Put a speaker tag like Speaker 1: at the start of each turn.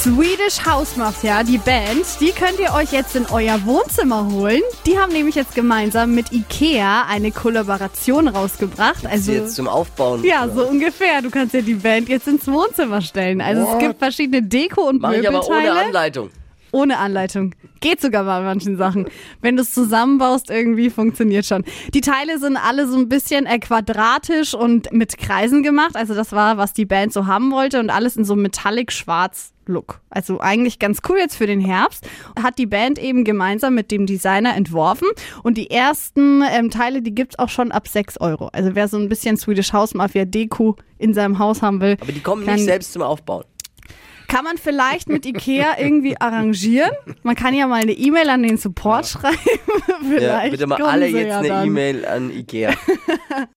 Speaker 1: Swedish House Mafia, die Band, die könnt ihr euch jetzt in euer Wohnzimmer holen. Die haben nämlich jetzt gemeinsam mit Ikea eine Kollaboration rausgebracht. Also
Speaker 2: jetzt zum Aufbauen.
Speaker 1: ja, so ungefähr. Du kannst ja die Band jetzt ins Wohnzimmer stellen. Also es gibt verschiedene Deko und
Speaker 2: Mach ich aber
Speaker 1: Möbelteile.
Speaker 2: ohne Anleitung.
Speaker 1: Ohne Anleitung. Geht sogar bei manchen Sachen. Wenn du es zusammenbaust, irgendwie funktioniert schon. Die Teile sind alle so ein bisschen äh, quadratisch und mit Kreisen gemacht. Also das war, was die Band so haben wollte und alles in so metallic schwarz Look. Also eigentlich ganz cool jetzt für den Herbst. Hat die Band eben gemeinsam mit dem Designer entworfen. Und die ersten ähm, Teile, die gibt's auch schon ab 6 Euro. Also wer so ein bisschen Swedish House Mafia Deko in seinem Haus haben will.
Speaker 2: Aber die kommen nicht selbst zum Aufbauen.
Speaker 1: Kann man vielleicht mit Ikea irgendwie arrangieren. Man kann ja mal eine E-Mail an den Support schreiben. vielleicht
Speaker 2: Ja, bitte mal alle jetzt
Speaker 1: ja
Speaker 2: eine. E-Mail an Ikea.